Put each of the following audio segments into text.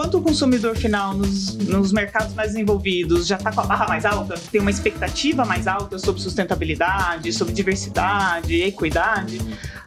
enquanto o consumidor final nos, nos mercados mais desenvolvidos já está com a barra mais alta, tem uma expectativa mais alta sobre sustentabilidade, sobre diversidade, equidade,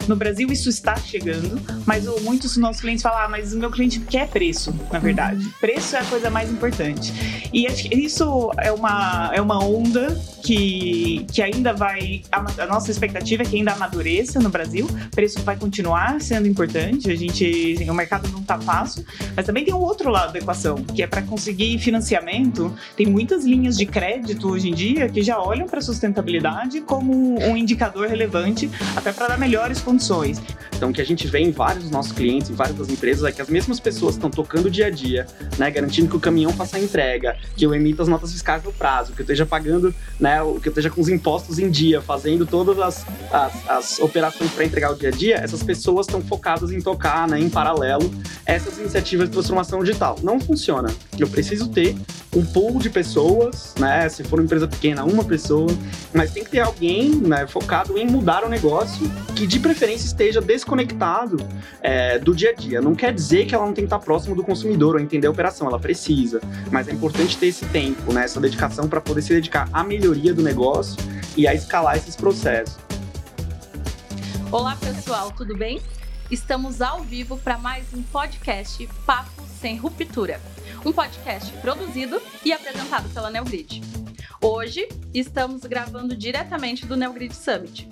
no Brasil isso está chegando, mas muitos dos nossos clientes falam, ah, mas o meu cliente quer preço, na verdade. Uhum. Preço é a coisa mais importante. E isso é uma, é uma onda que, que ainda vai. A, a nossa expectativa é que ainda amadureça no Brasil. Preço vai continuar sendo importante. A gente. O mercado não está fácil, mas também tem um outro lado da equação, que é para conseguir financiamento. Tem muitas linhas de crédito hoje em dia que já olham para a sustentabilidade como um indicador relevante, até para dar melhores condições condições. Então, o que a gente vê em vários dos nossos clientes, em várias das empresas, é que as mesmas pessoas estão tocando o dia a dia, né, garantindo que o caminhão faça a entrega, que eu emita as notas fiscais no prazo, que eu esteja pagando, né, que eu esteja com os impostos em dia, fazendo todas as, as, as operações para entregar o dia a dia, essas pessoas estão focadas em tocar, né, em paralelo, essas iniciativas de transformação digital. Não funciona. Eu preciso ter um pool de pessoas, né, se for uma empresa pequena, uma pessoa, mas tem que ter alguém, né, focado em mudar o negócio, que de preferência preferência esteja desconectado é, do dia a dia. Não quer dizer que ela não tem que estar próximo do consumidor ou entender a operação, ela precisa. Mas é importante ter esse tempo, né, essa dedicação para poder se dedicar à melhoria do negócio e a escalar esses processos. Olá, pessoal, tudo bem? Estamos ao vivo para mais um podcast Papo Sem Ruptura. Um podcast produzido e apresentado pela Neogrid. Hoje estamos gravando diretamente do Neogrid Summit.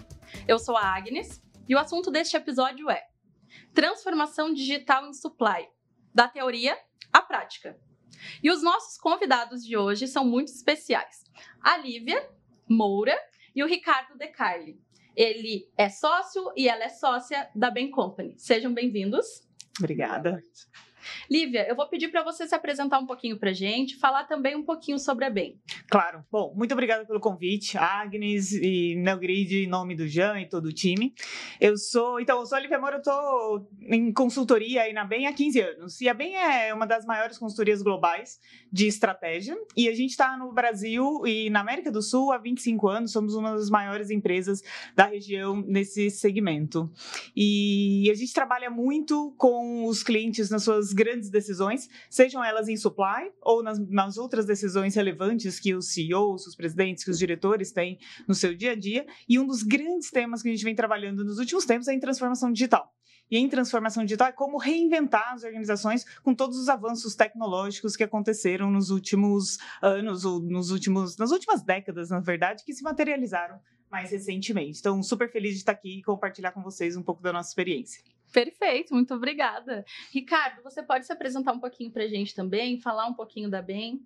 Eu sou a Agnes e o assunto deste episódio é Transformação Digital em Supply, da teoria à prática. E os nossos convidados de hoje são muito especiais. A Lívia Moura e o Ricardo De Carli. Ele é sócio e ela é sócia da Ben Company. Sejam bem-vindos. Obrigada. Lívia, eu vou pedir para você se apresentar um pouquinho para gente, falar também um pouquinho sobre a BEM. Claro. Bom, muito obrigada pelo convite, Agnes e Neogrid, em nome do Jean e todo o time. Eu sou, então, eu sou a Lívia Moura, eu estou em consultoria aí na BEM há 15 anos. E a BEM é uma das maiores consultorias globais de estratégia. E a gente está no Brasil e na América do Sul há 25 anos, somos uma das maiores empresas da região nesse segmento. E a gente trabalha muito com os clientes nas suas grandes decisões, sejam elas em supply ou nas, nas outras decisões relevantes que os CEOs, os presidentes, que os diretores têm no seu dia a dia. E um dos grandes temas que a gente vem trabalhando nos últimos tempos é em transformação digital e em transformação digital é como reinventar as organizações com todos os avanços tecnológicos que aconteceram nos últimos anos ou nos últimos nas últimas décadas, na verdade, que se materializaram mais recentemente. Então, super feliz de estar aqui e compartilhar com vocês um pouco da nossa experiência. Perfeito, muito obrigada. Ricardo, você pode se apresentar um pouquinho para a gente também, falar um pouquinho da BEM?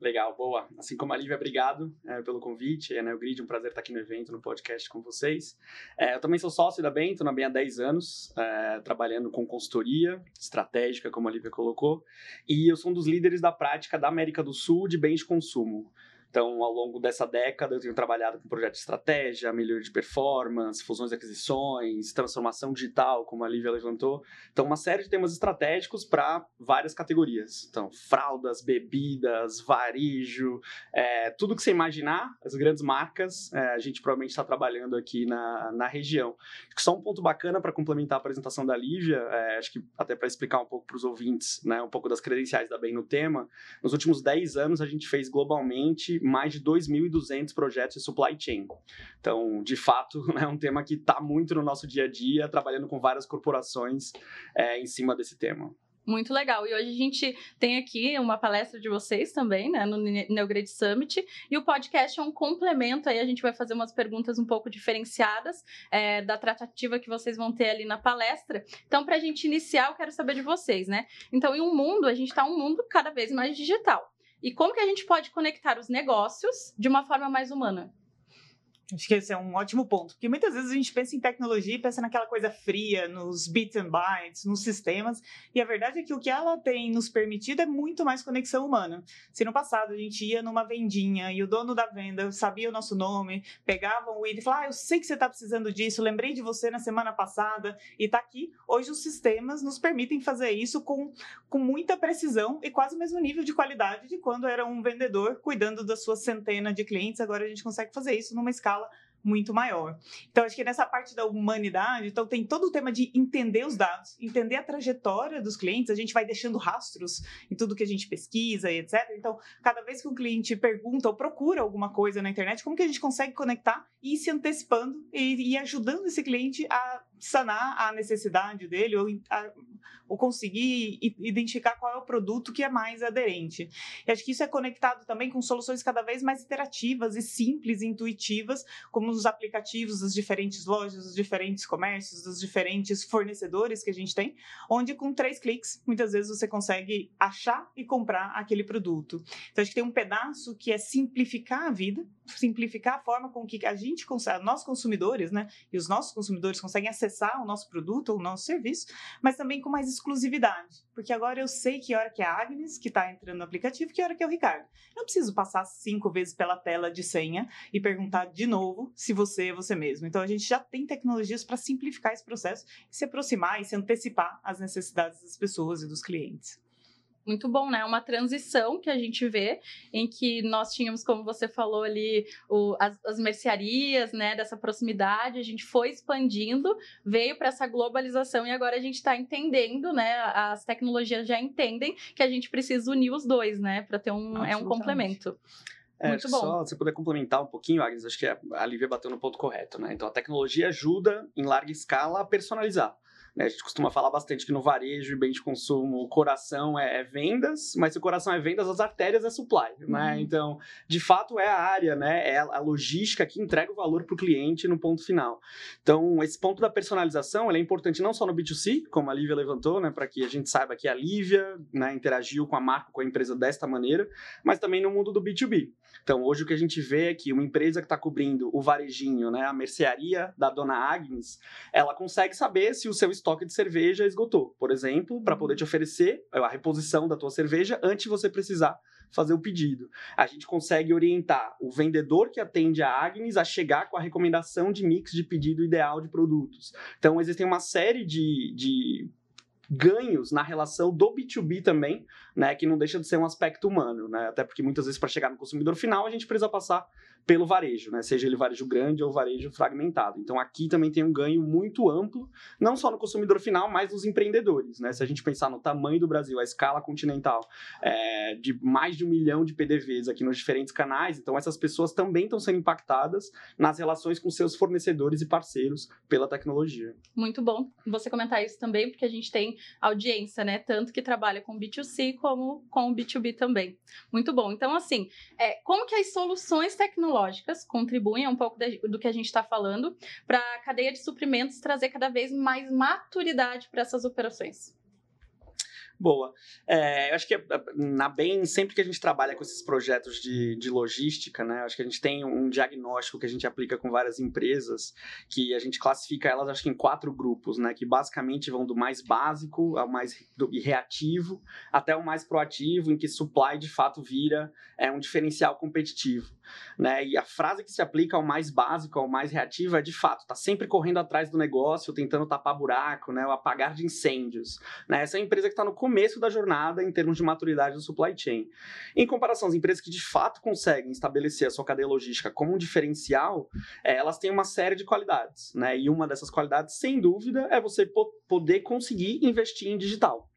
Legal, boa. Assim como a Lívia, obrigado é, pelo convite. É, né, o Grid, um prazer estar aqui no evento, no podcast com vocês. É, eu também sou sócio da BEM, estou na BEM há 10 anos, é, trabalhando com consultoria estratégica, como a Lívia colocou, e eu sou um dos líderes da prática da América do Sul de bens de consumo. Então, ao longo dessa década, eu tenho trabalhado com projetos de estratégia, melhoria de performance, fusões e aquisições, transformação digital, como a Lívia levantou. Então, uma série de temas estratégicos para várias categorias. Então, fraldas, bebidas, varejo, é, tudo que você imaginar, as grandes marcas, é, a gente provavelmente está trabalhando aqui na, na região. Só um ponto bacana para complementar a apresentação da Lívia, é, acho que até para explicar um pouco para os ouvintes, né, um pouco das credenciais da BEM no tema, nos últimos 10 anos a gente fez globalmente mais de 2.200 projetos de supply chain. Então, de fato, é um tema que está muito no nosso dia a dia, trabalhando com várias corporações é, em cima desse tema. Muito legal. E hoje a gente tem aqui uma palestra de vocês também, né, no Neograde Summit. E o podcast é um complemento aí. A gente vai fazer umas perguntas um pouco diferenciadas é, da tratativa que vocês vão ter ali na palestra. Então, para a gente iniciar, eu quero saber de vocês, né? Então, em um mundo, a gente está um mundo cada vez mais digital. E como que a gente pode conectar os negócios de uma forma mais humana? Acho que esse é um ótimo ponto, porque muitas vezes a gente pensa em tecnologia e pensa naquela coisa fria, nos bits and bytes, nos sistemas, e a verdade é que o que ela tem nos permitido é muito mais conexão humana. Se no passado a gente ia numa vendinha e o dono da venda sabia o nosso nome, pegava o item e falava, ah, eu sei que você está precisando disso, lembrei de você na semana passada e está aqui. Hoje os sistemas nos permitem fazer isso com, com muita precisão e quase o mesmo nível de qualidade de quando era um vendedor cuidando da sua centena de clientes. Agora a gente consegue fazer isso numa escala muito maior. Então, acho que nessa parte da humanidade, então tem todo o tema de entender os dados, entender a trajetória dos clientes, a gente vai deixando rastros em tudo que a gente pesquisa e etc. Então, cada vez que um cliente pergunta ou procura alguma coisa na internet, como que a gente consegue conectar e ir se antecipando e, e ajudando esse cliente a sanar a necessidade dele ou, a, ou conseguir identificar qual é o produto que é mais aderente. E acho que isso é conectado também com soluções cada vez mais interativas e simples, intuitivas, como os aplicativos das diferentes lojas, dos diferentes comércios, dos diferentes fornecedores que a gente tem, onde com três cliques, muitas vezes você consegue achar e comprar aquele produto. Então, acho que tem um pedaço que é simplificar a vida, simplificar a forma com que a gente nós consumidores, né, e os nossos consumidores conseguem acessar o nosso produto ou o nosso serviço, mas também com mais exclusividade, porque agora eu sei que hora que é a Agnes que está entrando no aplicativo, que hora que é o Ricardo. Eu não preciso passar cinco vezes pela tela de senha e perguntar de novo se você é você mesmo. Então a gente já tem tecnologias para simplificar esse processo se aproximar e se antecipar às necessidades das pessoas e dos clientes muito bom, né? Uma transição que a gente vê em que nós tínhamos, como você falou ali, o, as, as mercearias, né? Dessa proximidade, a gente foi expandindo, veio para essa globalização e agora a gente está entendendo, né? As tecnologias já entendem que a gente precisa unir os dois, né? Para ter um, é um complemento. É, Muito bom. Só, se puder complementar um pouquinho, Agnes, acho que a Lívia bateu no ponto correto, né? Então, a tecnologia ajuda, em larga escala, a personalizar. Né? A gente costuma falar bastante que no varejo e bem de consumo o coração é, é vendas, mas se o coração é vendas, as artérias é supply. Né? Uhum. Né? Então, de fato, é a área, né? é a logística que entrega o valor para o cliente no ponto final. Então, esse ponto da personalização é importante não só no B2C, como a Lívia levantou, né? para que a gente saiba que a Lívia né, interagiu com a marca, com a empresa desta maneira, mas também no mundo do B2B. Então, hoje o que a gente vê é que uma empresa que está cobrindo o varejinho, né, a mercearia da dona Agnes, ela consegue saber se o seu estoque de cerveja esgotou, por exemplo, para poder te oferecer a reposição da tua cerveja antes de você precisar fazer o pedido. A gente consegue orientar o vendedor que atende a Agnes a chegar com a recomendação de mix de pedido ideal de produtos. Então, existem uma série de, de ganhos na relação do B2B também, né, que não deixa de ser um aspecto humano, né, até porque muitas vezes para chegar no consumidor final a gente precisa passar pelo varejo, né? Seja ele varejo grande ou varejo fragmentado. Então aqui também tem um ganho muito amplo, não só no consumidor final, mas nos empreendedores, né? Se a gente pensar no tamanho do Brasil, a escala continental, é, de mais de um milhão de PDVs aqui nos diferentes canais, então essas pessoas também estão sendo impactadas nas relações com seus fornecedores e parceiros pela tecnologia. Muito bom você comentar isso também, porque a gente tem audiência, né? Tanto que trabalha com B2C como com o B2B também. Muito bom. Então, assim, é, como que as soluções tecnológicas tecnológicas contribuem um pouco do que a gente está falando para a cadeia de suprimentos trazer cada vez mais maturidade para essas operações. Boa. É, eu acho que é, na BEM, sempre que a gente trabalha com esses projetos de, de logística, né, acho que a gente tem um diagnóstico que a gente aplica com várias empresas, que a gente classifica elas, acho que em quatro grupos, né, que basicamente vão do mais básico ao mais do, reativo, até o mais proativo, em que supply de fato vira é, um diferencial competitivo. Né, e a frase que se aplica ao mais básico, ao mais reativo, é de fato, está sempre correndo atrás do negócio, tentando tapar buraco, né, o apagar de incêndios. Né, essa é a empresa que está no começo da jornada em termos de maturidade do supply chain. Em comparação às empresas que de fato conseguem estabelecer a sua cadeia logística como um diferencial, é, elas têm uma série de qualidades, né? E uma dessas qualidades, sem dúvida, é você poder conseguir investir em digital.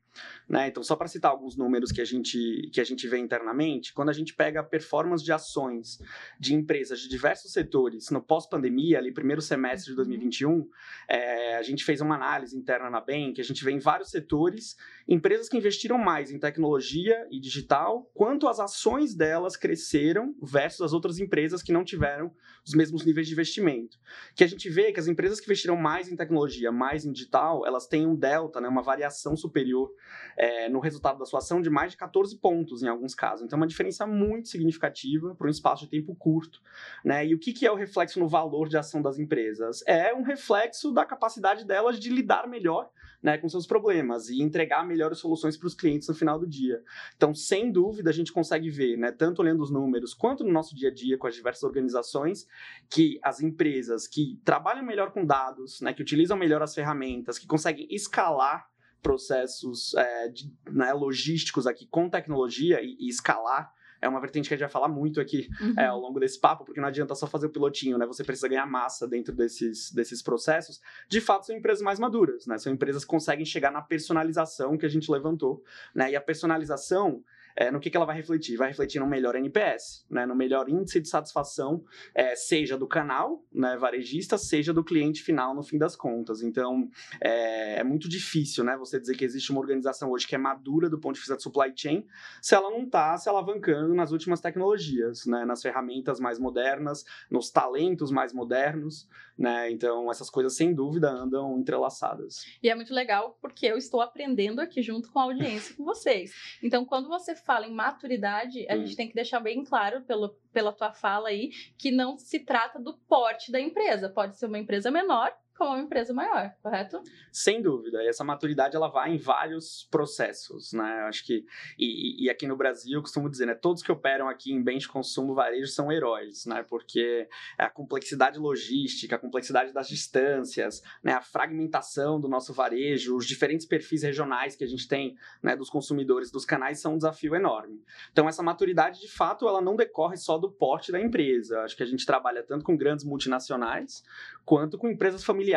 Né? Então, só para citar alguns números que a, gente, que a gente vê internamente, quando a gente pega a performance de ações de empresas de diversos setores no pós-pandemia, ali primeiro semestre de 2021, é, a gente fez uma análise interna na BEM, que a gente vê em vários setores empresas que investiram mais em tecnologia e digital, quanto as ações delas cresceram versus as outras empresas que não tiveram os mesmos níveis de investimento. Que a gente vê que as empresas que investiram mais em tecnologia, mais em digital, elas têm um delta, né, uma variação superior é, no resultado da sua ação de mais de 14 pontos em alguns casos. Então, é uma diferença muito significativa para um espaço de tempo curto. Né? E o que, que é o reflexo no valor de ação das empresas? É um reflexo da capacidade delas de lidar melhor né, com seus problemas e entregar melhores soluções para os clientes no final do dia. Então, sem dúvida, a gente consegue ver, né, tanto olhando os números quanto no nosso dia a dia com as diversas organizações, que as empresas que trabalham melhor com dados, né, que utilizam melhor as ferramentas, que conseguem escalar processos é, de, né, logísticos aqui com tecnologia e, e escalar é uma vertente que a gente vai falar muito aqui Uhum. é, ao longo desse papo, porque não adianta só fazer o pilotinho, né? Você precisa ganhar massa dentro desses, desses processos. De fato, são empresas mais maduras, né? São empresas que conseguem chegar na personalização que a gente levantou, né? E a personalização, é, no que, que ela vai refletir? Vai refletir no melhor NPS, né? No melhor índice de satisfação, é, seja do canal, né, varejista, seja do cliente final, no fim das contas. Então, é, é muito difícil, né? Você dizer que existe uma organização hoje que é madura do ponto de vista de supply chain, se ela não está se alavancando nas últimas tecnologias, né? Nas ferramentas mais modernas, nos talentos mais modernos, né? Então, essas coisas, sem dúvida, andam entrelaçadas. E é muito legal porque eu estou aprendendo aqui junto com a audiência com vocês. Então, quando você fala em maturidade, a Hum. gente tem que deixar bem claro pelo, pela tua fala aí que não se trata do porte da empresa. Pode ser uma empresa menor como uma empresa maior, correto? Sem dúvida, e essa maturidade ela vai em vários processos, né? Eu acho que e, e aqui no Brasil eu costumo dizer, né? Todos que operam aqui em bens de consumo varejo são heróis, né? Porque a complexidade logística, a complexidade das distâncias, né? A fragmentação do nosso varejo, os diferentes perfis regionais que a gente tem, né? Dos consumidores, dos canais são um desafio enorme. Então essa maturidade, de fato, ela não decorre só do porte da empresa. Eu acho que a gente trabalha tanto com grandes multinacionais quanto com empresas familiares,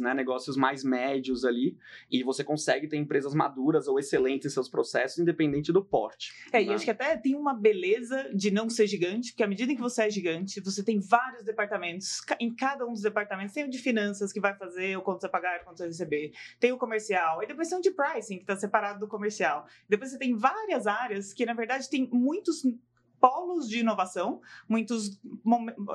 né, negócios mais médios ali, e você consegue ter empresas maduras ou excelentes em seus processos, independente do porte. É, e né? acho que até tem uma beleza de não ser gigante, porque à medida em que você é gigante, você tem vários departamentos. Em cada um dos departamentos tem o de finanças que vai fazer o quanto você pagar, o quanto você receber. Tem o comercial, e depois tem o de pricing, que está separado do comercial. Depois você tem várias áreas que, na verdade, tem muitos polos de inovação, muitos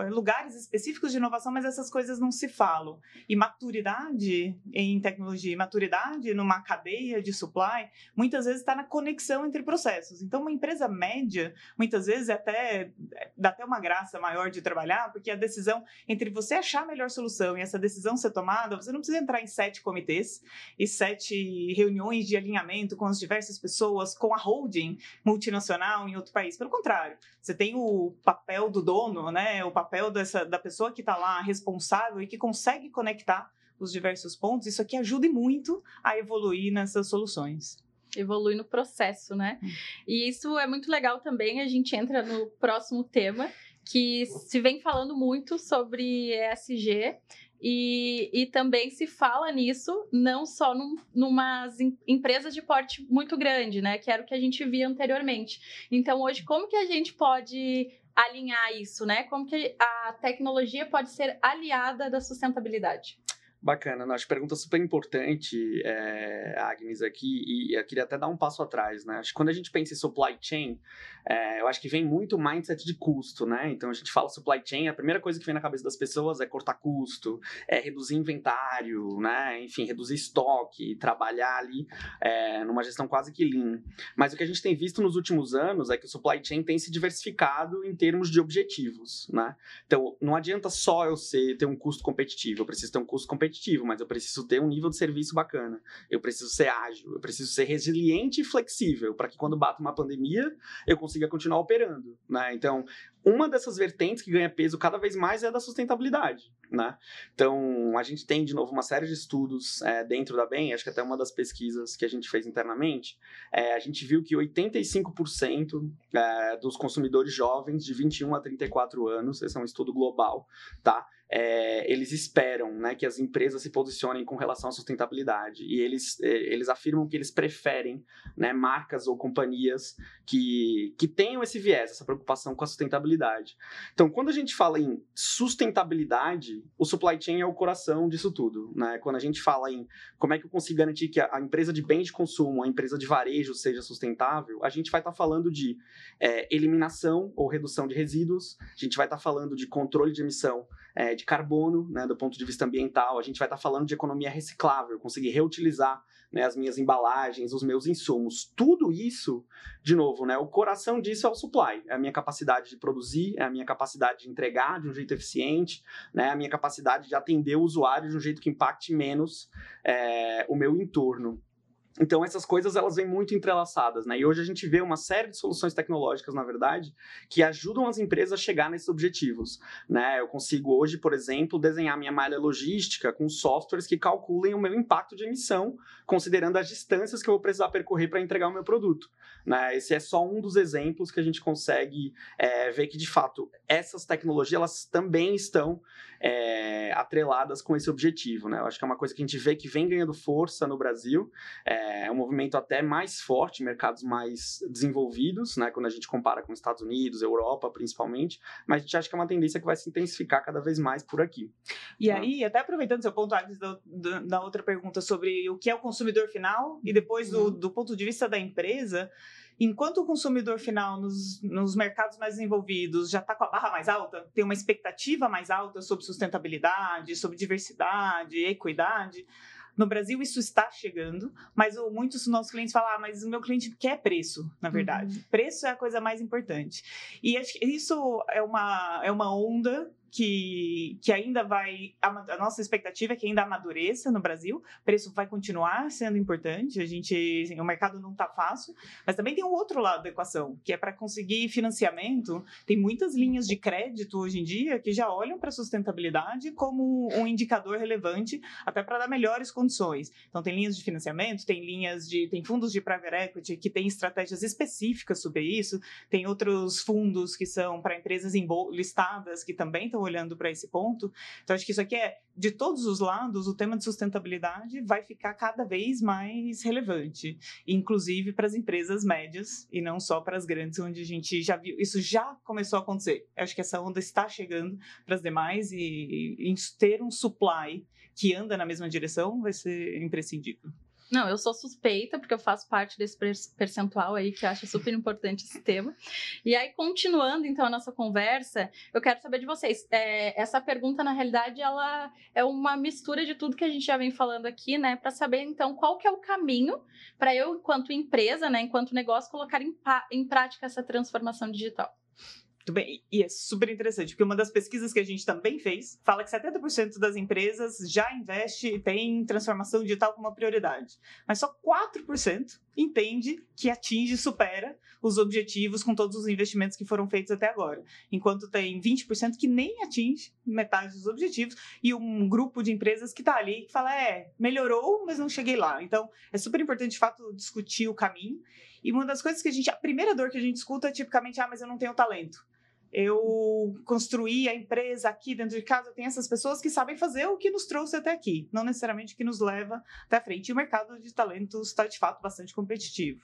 lugares específicos de inovação, mas essas coisas não se falam. E maturidade em tecnologia, maturidade numa cadeia de supply, muitas vezes está na conexão entre processos. Então, uma empresa média, muitas vezes, é até dá até uma graça maior de trabalhar, porque a decisão entre você achar a melhor solução e essa decisão ser tomada, você não precisa entrar em sete comitês e sete reuniões de alinhamento com as diversas pessoas, com a holding multinacional em outro país. Pelo contrário, você tem o papel do dono, né? O papel dessa, da pessoa que está lá responsável e que consegue conectar os diversos pontos. Isso aqui ajuda muito a evoluir nessas soluções. Evolui no processo, né? E isso é muito legal também. A gente entra no próximo tema, que se vem falando muito sobre ESG. E, e também se fala nisso não só num, numas em- empresas de porte muito grande, né? Que era o que a gente via anteriormente. Então, hoje, como que a gente pode alinhar isso, né? Como que a tecnologia pode ser aliada da sustentabilidade? Bacana, não, acho pergunta super importante, é, Agnes, aqui, e eu queria até dar um passo atrás, né? Acho que quando a gente pensa em supply chain, é, eu acho que vem muito o mindset de custo, né? Então a gente fala supply chain, a primeira coisa que vem na cabeça das pessoas é cortar custo, é reduzir inventário, né? Enfim, reduzir estoque, trabalhar ali é, numa gestão quase que lean. Mas o que a gente tem visto nos últimos anos é que o supply chain tem se diversificado em termos de objetivos, né? Então, não adianta só eu ser, ter um custo competitivo, eu preciso ter um custo competitivo, mas eu preciso ter um nível de serviço bacana, eu preciso ser ágil, eu preciso ser resiliente e flexível, para que quando bata uma pandemia, eu consiga continuar operando, né? Então, uma dessas vertentes que ganha peso cada vez mais é a da sustentabilidade, né? Então, a gente tem, de novo, uma série de estudos é, dentro da BEM, acho que até uma das pesquisas que a gente fez internamente, é, a gente viu que 85% é, dos consumidores jovens de 21 a 34 anos, esse é um estudo global, tá? É, eles esperam né, que as empresas se posicionem com relação à sustentabilidade e eles, é, eles afirmam que eles preferem né, marcas ou companhias que, que tenham esse viés, essa preocupação com a sustentabilidade. Então, quando a gente fala em sustentabilidade, o supply chain é o coração disso tudo. Né? Quando a gente fala em como é que eu consigo garantir que a, empresa de bens de consumo, a empresa de varejo seja sustentável, a gente vai estar tá falando de é, eliminação ou redução de resíduos, a gente vai estar tá falando de controle de emissão é, de carbono, né, do ponto de vista ambiental, a gente vai estar tá falando de economia reciclável, conseguir reutilizar né, as minhas embalagens, os meus insumos. Tudo isso, de novo, né, o coração disso é o supply, é a minha capacidade de produzir, é a minha capacidade de entregar de um jeito eficiente, né, a minha capacidade de atender o usuário de um jeito que impacte menos é, o meu entorno. Então, essas coisas, elas vêm muito entrelaçadas, né? E hoje a gente vê uma série de soluções tecnológicas, na verdade, que ajudam as empresas a chegar nesses objetivos, né? Eu consigo hoje, por exemplo, desenhar minha malha logística com softwares que calculem o meu impacto de emissão, considerando as distâncias que eu vou precisar percorrer para entregar o meu produto, né? Esse é só um dos exemplos que a gente consegue é, ver que, de fato, essas tecnologias, elas também estão é, atreladas com esse objetivo, né? Eu acho que é uma coisa que a gente vê que vem ganhando força no Brasil, é, é um movimento até mais forte, mercados mais desenvolvidos, né, quando a gente compara com Estados Unidos, Europa, principalmente, mas a gente acha que é uma tendência que vai se intensificar cada vez mais por aqui. E né? aí, até aproveitando seu ponto antes da, da, outra pergunta sobre o que é o consumidor final e depois do, uhum. do ponto de vista da empresa, enquanto o consumidor final nos, nos mercados mais desenvolvidos já está com a barra mais alta, tem uma expectativa mais alta sobre sustentabilidade, sobre diversidade, equidade, no Brasil isso está chegando, mas muitos dos nossos clientes falam, ah, mas o meu cliente quer preço, na verdade. Uhum. Preço é a coisa mais importante. E acho que isso é uma, é uma onda que, que ainda vai. A, nossa expectativa é que ainda amadureça no Brasil. O preço vai continuar sendo importante. A gente. Assim, o mercado não está fácil, mas também tem um outro lado da equação, que é para conseguir financiamento. Tem muitas linhas de crédito hoje em dia que já olham para a sustentabilidade como um indicador relevante, até para dar melhores condições. Então, tem linhas de financiamento, tem linhas de. tem fundos de private equity que têm estratégias específicas sobre isso, tem outros fundos que são para empresas listadas que também estão estão olhando para esse ponto. Então, acho que isso aqui é, de todos os lados, o tema de sustentabilidade vai ficar cada vez mais relevante, inclusive para as empresas médias e não só para as grandes, onde a gente já viu, isso já começou a acontecer. Eu acho que essa onda está chegando para as demais e, e ter um supply que anda na mesma direção vai ser imprescindível. Não, eu sou suspeita, porque eu faço parte desse percentual aí que acha super importante esse tema. E aí, continuando então a nossa conversa, eu quero saber de vocês. É, essa pergunta, na realidade, ela é uma mistura de tudo que a gente já vem falando aqui, né? Para saber, então, qual que é o caminho para eu, enquanto empresa, né, enquanto negócio, colocar em, em prática essa transformação digital. Muito bem, e é super interessante, porque uma das pesquisas que a gente também fez fala que 70% das empresas já investe e tem transformação digital como prioridade, mas só 4% entende que atinge e supera os objetivos com todos os investimentos que foram feitos até agora, enquanto tem 20% que nem atinge metade dos objetivos e um grupo de empresas que está ali que fala, é, melhorou, mas não cheguei lá. Então, é super importante, de fato, discutir o caminho e uma das coisas que a gente, a primeira dor que a gente escuta é tipicamente, ah, mas eu não tenho talento. Eu construí a empresa aqui dentro de casa, tem essas pessoas que sabem fazer o que nos trouxe até aqui, não necessariamente o que nos leva até frente. E o mercado de talentos está, de fato, bastante competitivo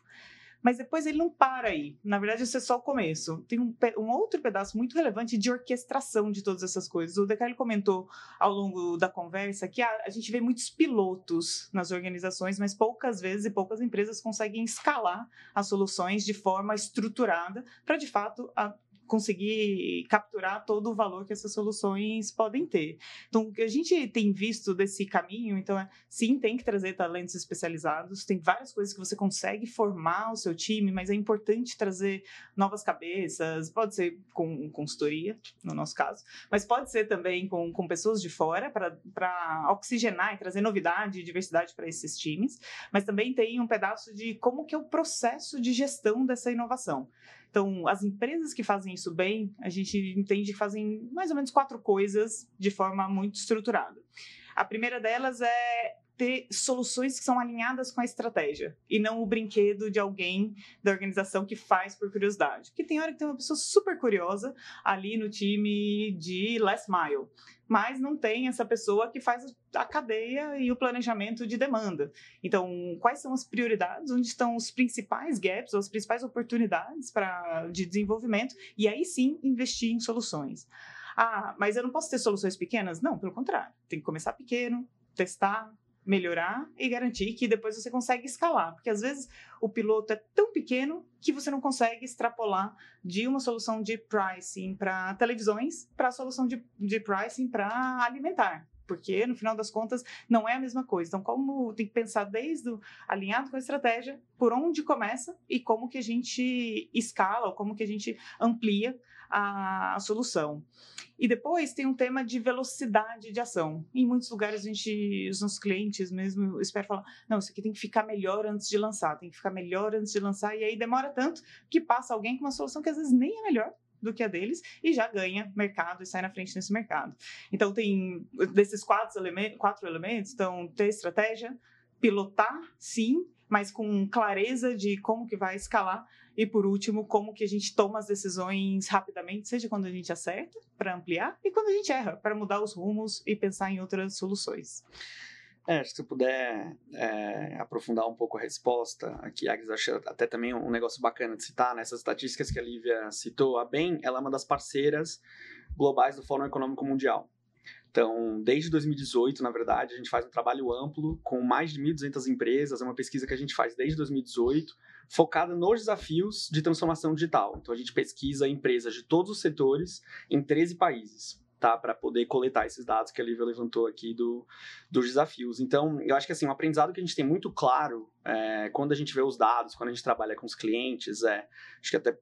mas depois ele não para aí. Na verdade, isso é só o começo. Tem um, um outro pedaço muito relevante de orquestração de todas essas coisas. O Decali comentou ao longo da conversa que a, a gente vê muitos pilotos nas organizações, mas poucas vezes e poucas empresas conseguem escalar as soluções de forma estruturada para, de fato, a, conseguir capturar todo o valor que essas soluções podem ter. Então, o que a gente tem visto desse caminho, então, é, sim, tem que trazer talentos especializados, tem várias coisas que você consegue formar o seu time, mas é importante trazer novas cabeças, pode ser com consultoria, no nosso caso, mas pode ser também com, com pessoas de fora para oxigenar e trazer novidade e diversidade para esses times, mas também tem um pedaço de como que é o processo de gestão dessa inovação. Então, as empresas que fazem isso bem, a gente entende que fazem mais ou menos quatro coisas de forma muito estruturada. A primeira delas é ter soluções que são alinhadas com a estratégia e não o brinquedo de alguém da organização que faz por curiosidade. Porque tem hora que tem uma pessoa super curiosa ali no time de last mile mas não tem essa pessoa que faz a cadeia e o planejamento de demanda. Então, quais são as prioridades? Onde estão os principais gaps as principais oportunidades para de desenvolvimento? E aí sim investir em soluções. Ah, mas eu não posso ter soluções pequenas? Não, pelo contrário. Tem que começar pequeno, testar, melhorar e garantir que depois você consegue escalar, porque às vezes o piloto é tão pequeno que você não consegue extrapolar de uma solução de pricing para televisões para a solução de, de pricing para alimentar. Porque, no final das contas, não é a mesma coisa. Então, como tem que pensar desde o alinhado com a estratégia, por onde começa e como que a gente escala, ou como que a gente amplia a, a solução. E depois tem um tema de velocidade de ação. Em muitos lugares a gente, os nossos clientes mesmo esperam falar, não, isso aqui tem que ficar melhor antes de lançar, tem que ficar melhor antes de lançar, e aí demora tanto que passa alguém com uma solução que às vezes nem é melhor do que a deles e já ganha mercado e sai na frente nesse mercado. Então tem desses quatro elementos, quatro elementos, então ter estratégia, pilotar, sim, mas com clareza de como que vai escalar e por último, como que a gente toma as decisões rapidamente, seja quando a gente acerta para ampliar e quando a gente erra para mudar os rumos e pensar em outras soluções. É, acho que se puder é, aprofundar um pouco a resposta aqui, Agnes, acho até também um negócio bacana de citar, nessas né? estatísticas que a Lívia citou, a BEM, ela é uma das parceiras globais do Fórum Econômico Mundial. Então, desde 2018, na verdade, a gente faz um trabalho amplo com mais de 1.200 empresas, é uma pesquisa que a gente faz desde 2018, focada nos desafios de transformação digital. Então, a gente pesquisa empresas de todos os setores em 13 países. Tá, para poder coletar esses dados que a Lívia levantou aqui do, dos desafios. Então, eu acho que assim, um aprendizado que a gente tem muito claro é, quando a gente vê os dados, quando a gente trabalha com os clientes, é, acho que até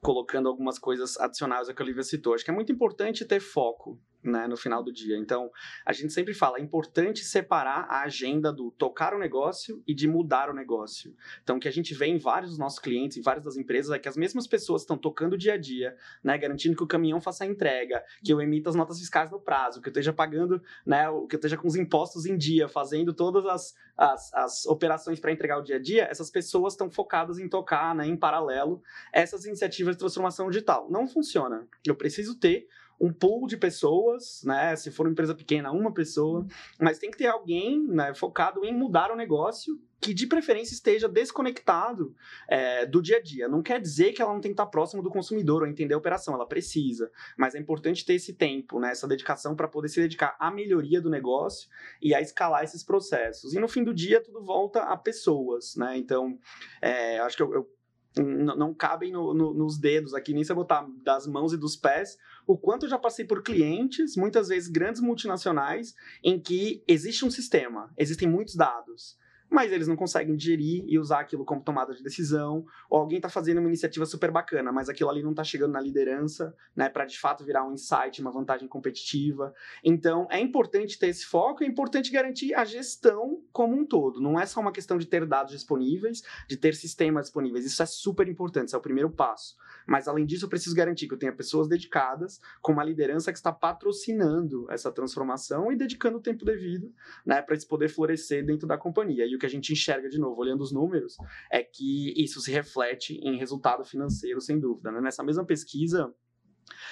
colocando algumas coisas adicionais ao que a Olivia citou. Acho que é muito importante ter foco né, no final do dia. Então, a gente sempre fala, é importante separar a agenda do tocar o negócio e de mudar o negócio. Então, o que a gente vê em vários dos nossos clientes, em várias das empresas, é que as mesmas pessoas estão tocando o dia a dia, né, garantindo que o caminhão faça a entrega, que eu emita as notas fiscais no prazo, que eu esteja pagando, né, que eu esteja com os impostos em dia, fazendo todas as, as, as operações para entregar o dia a dia, essas pessoas estão focadas em tocar, né, em paralelo, essas iniciativas de transformação digital. Não funciona. Eu preciso ter um pool de pessoas, né? Se for uma empresa pequena, uma pessoa, mas tem que ter alguém né, focado em mudar o negócio que de preferência esteja desconectado é, do dia a dia. Não quer dizer que ela não tem que estar próximo do consumidor ou entender a operação, ela precisa, mas é importante ter esse tempo, né, essa dedicação para poder se dedicar à melhoria do negócio e a escalar esses processos. E no fim do dia tudo volta a pessoas, né? Então, é, acho que eu, eu não cabem no, no, nos dedos aqui, nem se eu botar das mãos e dos pés, o quanto eu já passei por clientes, muitas vezes grandes multinacionais, em que existe um sistema, existem muitos dados mas eles não conseguem gerir e usar aquilo como tomada de decisão, ou alguém está fazendo uma iniciativa super bacana, mas aquilo ali não está chegando na liderança, né, para de fato virar um insight, uma vantagem competitiva. Então, é importante ter esse foco, é importante garantir a gestão como um todo. Não é só uma questão de ter dados disponíveis, de ter sistemas disponíveis. Isso é super importante, isso é o primeiro passo. Mas além disso, eu preciso garantir que eu tenha pessoas dedicadas, com uma liderança que está patrocinando essa transformação e dedicando o tempo devido, né, para isso poder florescer dentro da companhia. E o que a gente enxerga de novo, olhando os números, é que isso se reflete em resultado financeiro, sem dúvida. Né? Nessa mesma pesquisa,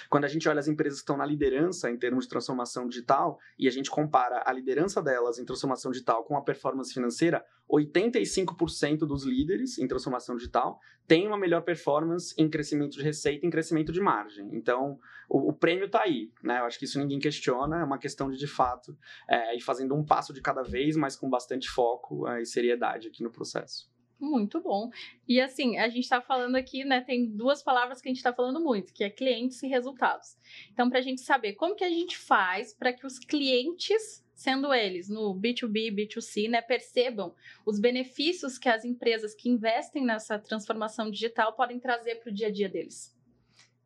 quando a gente olha as empresas que estão na liderança em termos de transformação digital e a gente compara a liderança delas em transformação digital com a performance financeira, 85% dos líderes em transformação digital têm uma melhor performance em crescimento de receita e em crescimento de margem. Então, o, o prêmio está aí, né? Eu acho que isso ninguém questiona, é uma questão de, de fato, é, ir fazendo um passo de cada vez, mas com bastante foco é, e seriedade aqui no processo. Muito bom. E assim, a gente está falando aqui, né? Tem duas palavras que a gente está falando muito, que é clientes e resultados. Então, para a gente saber como que a gente faz para que os clientes, sendo eles no B2B, B2C, né, percebam os benefícios que as empresas que investem nessa transformação digital podem trazer para o dia a dia deles.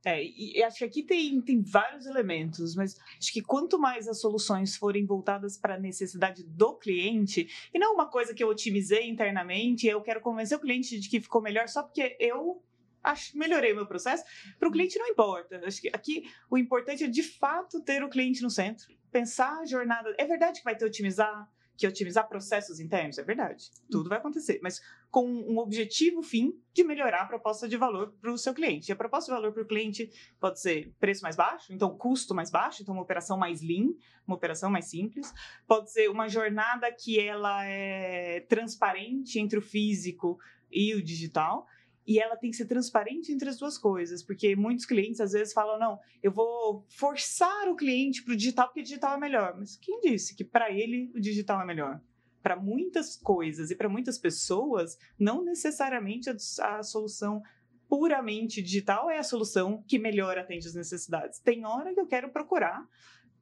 É, e acho que aqui tem, tem vários elementos, mas acho que quanto mais as soluções forem voltadas para a necessidade do cliente, e não uma coisa que eu otimizei internamente, eu quero convencer o cliente de que ficou melhor só porque eu acho, melhorei o meu processo, para o cliente não importa. Acho que aqui o importante é de fato ter o cliente no centro, pensar a jornada. É verdade que vai ter otimizar, que otimizar processos internos, é verdade. Tudo vai acontecer, mas com um objetivo fim de melhorar a proposta de valor para o seu cliente. E a proposta de valor para o cliente pode ser preço mais baixo, então custo mais baixo, então uma operação mais lean, uma operação mais simples. Pode ser uma jornada que ela é transparente entre o físico e o digital e ela tem que ser transparente entre as duas coisas, porque muitos clientes às vezes falam: não, eu vou forçar o cliente para o digital porque o digital é melhor. Mas quem disse que para ele o digital é melhor? Para muitas coisas e para muitas pessoas, não necessariamente a, a solução puramente digital é a solução que melhor atende as necessidades. Tem hora que eu quero procurar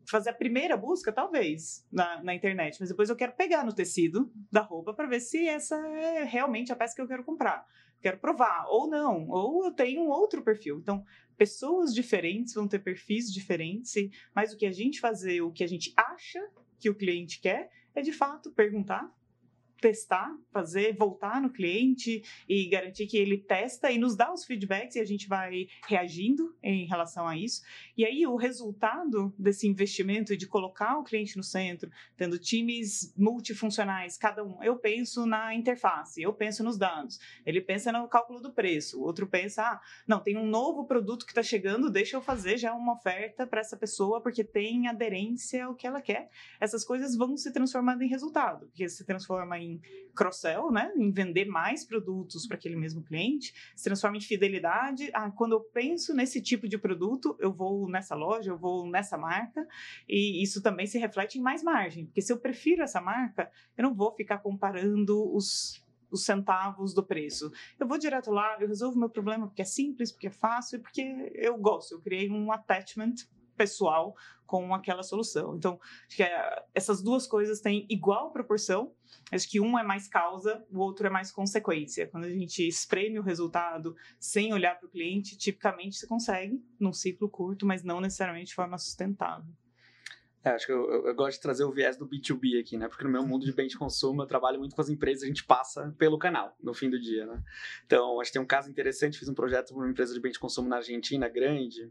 fazer a primeira busca, talvez, na, na internet, mas depois eu quero pegar no tecido da roupa para ver se essa é realmente a peça que eu quero comprar. Quero provar, ou não, ou eu tenho um outro perfil. Então, pessoas diferentes vão ter perfis diferentes, mas o que a gente fazer, o que a gente acha que o cliente quer, é de fato perguntar testar, fazer, voltar no cliente e garantir que ele testa e nos dá os feedbacks e a gente vai reagindo em relação a isso. E aí o resultado desse investimento de colocar o cliente no centro, tendo times multifuncionais, cada um, eu penso na interface, eu penso nos dados, ele pensa no cálculo do preço, o outro pensa, ah, não, tem um novo produto que está chegando, deixa eu fazer já uma oferta para essa pessoa porque tem aderência ao que ela quer. Essas coisas vão se transformando em resultado, porque se transforma em cross-sell, né? em vender mais produtos para aquele mesmo cliente, se transforma em fidelidade. Ah, quando eu penso nesse tipo de produto, eu vou nessa loja, eu vou nessa marca, e isso também se reflete em mais margem, porque se eu prefiro essa marca, eu não vou ficar comparando os os centavos do preço. Eu vou direto lá, eu resolvo meu problema porque é simples, porque é fácil e porque eu gosto. Eu criei um attachment pessoal com aquela solução. Então, acho que é, essas duas coisas têm igual proporção. Acho que um é mais causa, o outro é mais consequência. Quando a gente espreme o resultado sem olhar para o cliente, tipicamente se consegue num ciclo curto, mas não necessariamente de forma sustentável. É, acho que eu, eu, eu, gosto de trazer o viés do B2B aqui, né? Porque no meu mundo de bem de consumo, eu trabalho muito com as empresas, a gente passa pelo canal no fim do dia, né? Então, acho que tem um caso interessante, fiz um projeto para uma empresa de bem de consumo na Argentina, grande,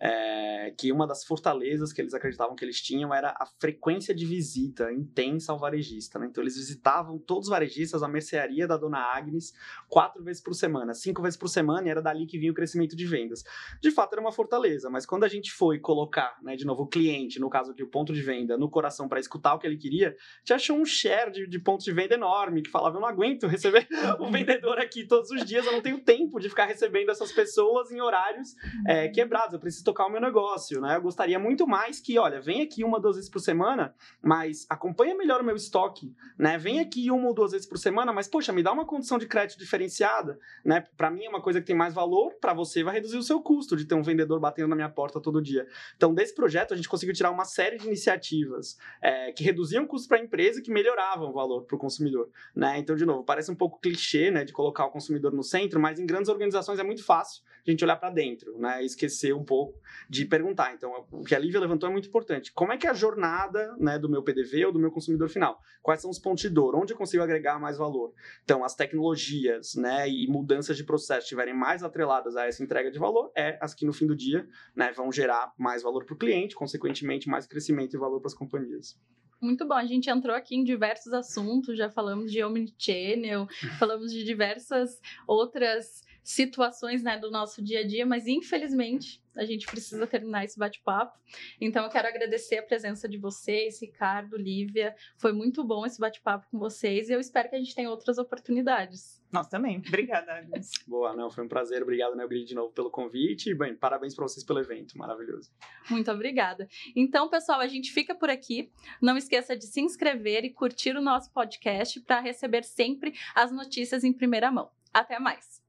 é, que uma das fortalezas que eles acreditavam que eles tinham era a frequência de visita intensa ao varejista, né? Então, eles visitavam todos os varejistas, a mercearia da Dona Agnes, quatro vezes por semana, cinco vezes por semana, e era dali que vinha o crescimento de vendas. De fato, era uma fortaleza, mas quando a gente foi colocar, né, de novo, o cliente, no caso aqui, o ponto de venda no coração para escutar o que ele queria, te achou um share de, de pontos de venda enorme, que falava, eu não aguento receber o vendedor aqui todos os dias, eu não tenho tempo de ficar recebendo essas pessoas em horários é, quebrados, eu preciso tocar o meu negócio, né? Eu gostaria muito mais que, olha, vem aqui uma, duas vezes por semana, mas acompanha melhor o meu estoque, né? Vem aqui uma ou duas vezes por semana, mas, poxa, me dá uma condição de crédito diferenciada, né? Para mim é uma coisa que tem mais valor, para você vai reduzir o seu custo de ter um vendedor batendo na minha porta todo dia. Então, desse projeto, a gente conseguiu tirar uma série iniciativas é, que reduziam custos para a empresa e que melhoravam o valor para o consumidor. Né? Então, de novo, parece um pouco clichê né, de colocar o consumidor no centro, mas em grandes organizações é muito fácil a gente olhar para dentro né, esquecer um pouco de perguntar. Então, o que a Lívia levantou é muito importante. Como é que é a jornada né, do meu PDV ou do meu consumidor final? Quais são os pontos de dor? Onde eu consigo agregar mais valor? Então, as tecnologias né, e mudanças de processo estiverem mais atreladas a essa entrega de valor, é as que no fim do dia né, vão gerar mais valor para o cliente, consequentemente mais crescimento e valor para as companhias. Muito bom, a gente entrou aqui em diversos assuntos, já falamos de Omnichannel, falamos de diversas outras situações né, do nosso dia a dia, mas infelizmente a gente precisa terminar esse bate-papo. Então eu quero agradecer a presença de vocês, Ricardo, Lívia. Foi muito bom esse bate-papo com vocês e eu espero que a gente tenha outras oportunidades. Nós também. Obrigada, Agnes. Boa, não, foi um prazer. Obrigado, Neogrid, de novo pelo convite. E, bem, parabéns para vocês pelo evento. Maravilhoso. Muito obrigada. Então, pessoal, a gente fica por aqui. Não esqueça de se inscrever e curtir o nosso podcast para receber sempre as notícias em primeira mão. Até mais!